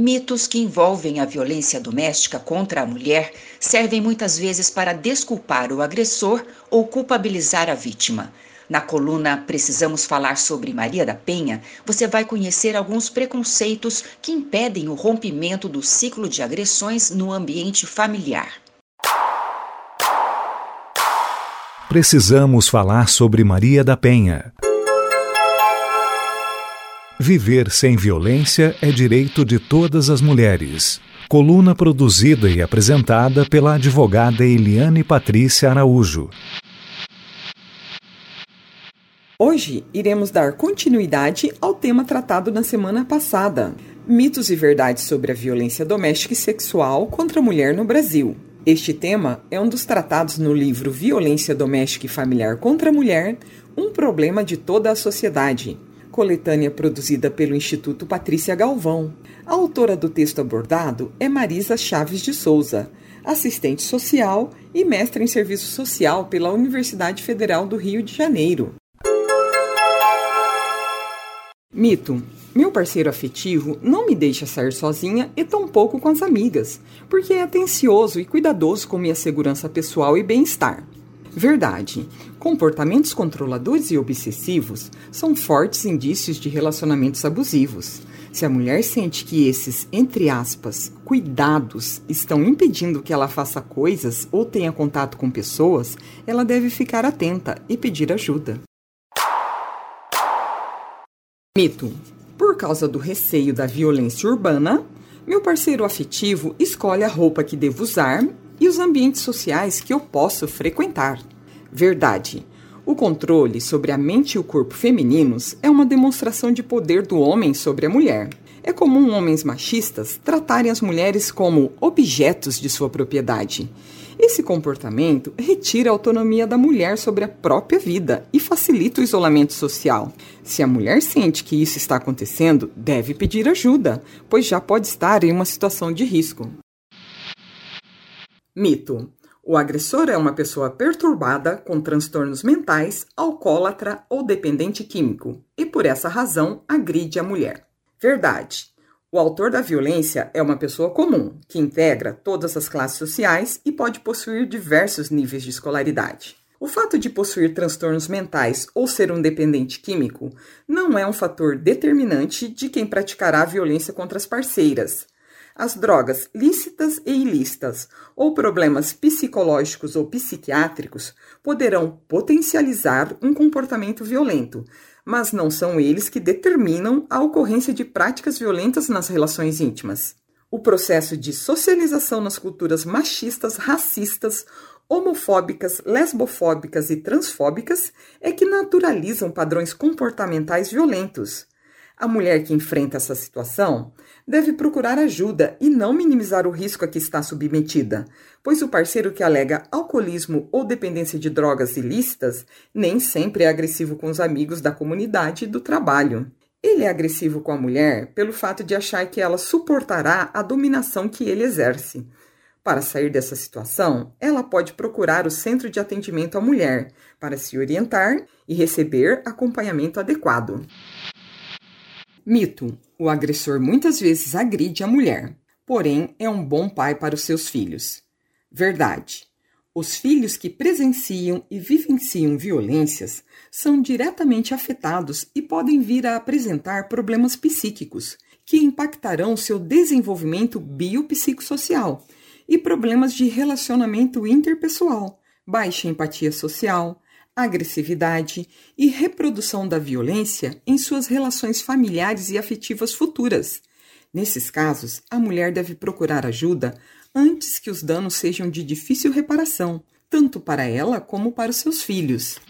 Mitos que envolvem a violência doméstica contra a mulher servem muitas vezes para desculpar o agressor ou culpabilizar a vítima. Na coluna Precisamos Falar sobre Maria da Penha, você vai conhecer alguns preconceitos que impedem o rompimento do ciclo de agressões no ambiente familiar. Precisamos falar sobre Maria da Penha. Viver sem violência é direito de todas as mulheres. Coluna produzida e apresentada pela advogada Eliane Patrícia Araújo. Hoje iremos dar continuidade ao tema tratado na semana passada: mitos e verdades sobre a violência doméstica e sexual contra a mulher no Brasil. Este tema é um dos tratados no livro Violência Doméstica e Familiar contra a Mulher Um Problema de Toda a Sociedade, coletânea produzida pelo Instituto Patrícia Galvão. A autora do texto abordado é Marisa Chaves de Souza, assistente social e mestre em serviço social pela Universidade Federal do Rio de Janeiro. Mito. Meu parceiro afetivo não me deixa sair sozinha e tampouco com as amigas, porque é atencioso e cuidadoso com minha segurança pessoal e bem-estar. Verdade. Comportamentos controladores e obsessivos são fortes indícios de relacionamentos abusivos. Se a mulher sente que esses, entre aspas, cuidados estão impedindo que ela faça coisas ou tenha contato com pessoas, ela deve ficar atenta e pedir ajuda. Mito. Por causa do receio da violência urbana, meu parceiro afetivo escolhe a roupa que devo usar e os ambientes sociais que eu posso frequentar. Verdade. O controle sobre a mente e o corpo femininos é uma demonstração de poder do homem sobre a mulher. É comum homens machistas tratarem as mulheres como objetos de sua propriedade. Esse comportamento retira a autonomia da mulher sobre a própria vida e facilita o isolamento social. Se a mulher sente que isso está acontecendo, deve pedir ajuda, pois já pode estar em uma situação de risco. Mito: o agressor é uma pessoa perturbada com transtornos mentais, alcoólatra ou dependente químico e, por essa razão, agride a mulher. Verdade. O autor da violência é uma pessoa comum, que integra todas as classes sociais e pode possuir diversos níveis de escolaridade. O fato de possuir transtornos mentais ou ser um dependente químico não é um fator determinante de quem praticará a violência contra as parceiras as drogas lícitas e ilícitas ou problemas psicológicos ou psiquiátricos poderão potencializar um comportamento violento, mas não são eles que determinam a ocorrência de práticas violentas nas relações íntimas. O processo de socialização nas culturas machistas, racistas, homofóbicas, lesbofóbicas e transfóbicas é que naturalizam padrões comportamentais violentos. A mulher que enfrenta essa situação deve procurar ajuda e não minimizar o risco a que está submetida, pois o parceiro que alega alcoolismo ou dependência de drogas ilícitas nem sempre é agressivo com os amigos da comunidade e do trabalho. Ele é agressivo com a mulher pelo fato de achar que ela suportará a dominação que ele exerce. Para sair dessa situação, ela pode procurar o centro de atendimento à mulher para se orientar e receber acompanhamento adequado. Mito: o agressor muitas vezes agride a mulher, porém é um bom pai para os seus filhos. Verdade. Os filhos que presenciam e vivenciam violências são diretamente afetados e podem vir a apresentar problemas psíquicos que impactarão seu desenvolvimento biopsicossocial e problemas de relacionamento interpessoal, baixa empatia social, agressividade e reprodução da violência em suas relações familiares e afetivas futuras. Nesses casos, a mulher deve procurar ajuda antes que os danos sejam de difícil reparação, tanto para ela como para os seus filhos.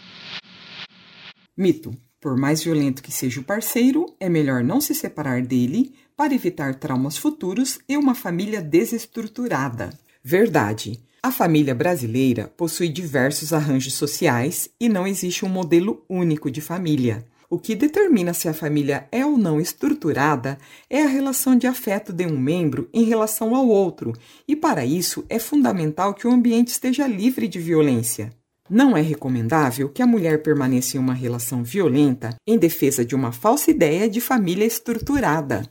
Mito: por mais violento que seja o parceiro, é melhor não se separar dele para evitar traumas futuros e uma família desestruturada. Verdade. A família brasileira possui diversos arranjos sociais e não existe um modelo único de família. O que determina se a família é ou não estruturada é a relação de afeto de um membro em relação ao outro, e para isso é fundamental que o ambiente esteja livre de violência. Não é recomendável que a mulher permaneça em uma relação violenta em defesa de uma falsa ideia de família estruturada.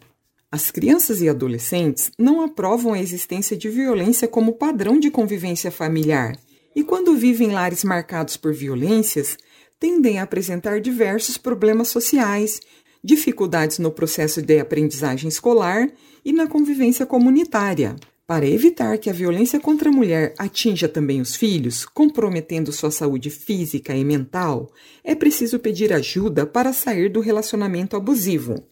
As crianças e adolescentes não aprovam a existência de violência como padrão de convivência familiar e, quando vivem em lares marcados por violências, tendem a apresentar diversos problemas sociais, dificuldades no processo de aprendizagem escolar e na convivência comunitária. Para evitar que a violência contra a mulher atinja também os filhos, comprometendo sua saúde física e mental, é preciso pedir ajuda para sair do relacionamento abusivo.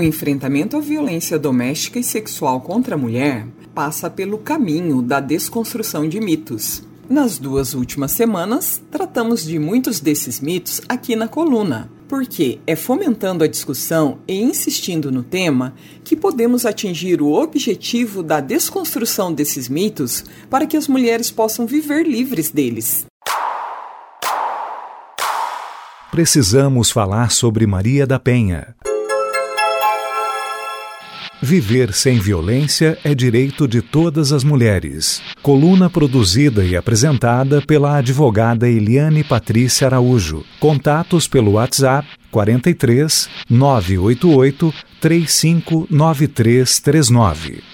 O enfrentamento à violência doméstica e sexual contra a mulher passa pelo caminho da desconstrução de mitos. Nas duas últimas semanas, tratamos de muitos desses mitos aqui na coluna, porque é fomentando a discussão e insistindo no tema que podemos atingir o objetivo da desconstrução desses mitos para que as mulheres possam viver livres deles. Precisamos falar sobre Maria da Penha. Viver sem violência é direito de todas as mulheres. Coluna produzida e apresentada pela advogada Eliane Patrícia Araújo. Contatos pelo WhatsApp 43 988 359339.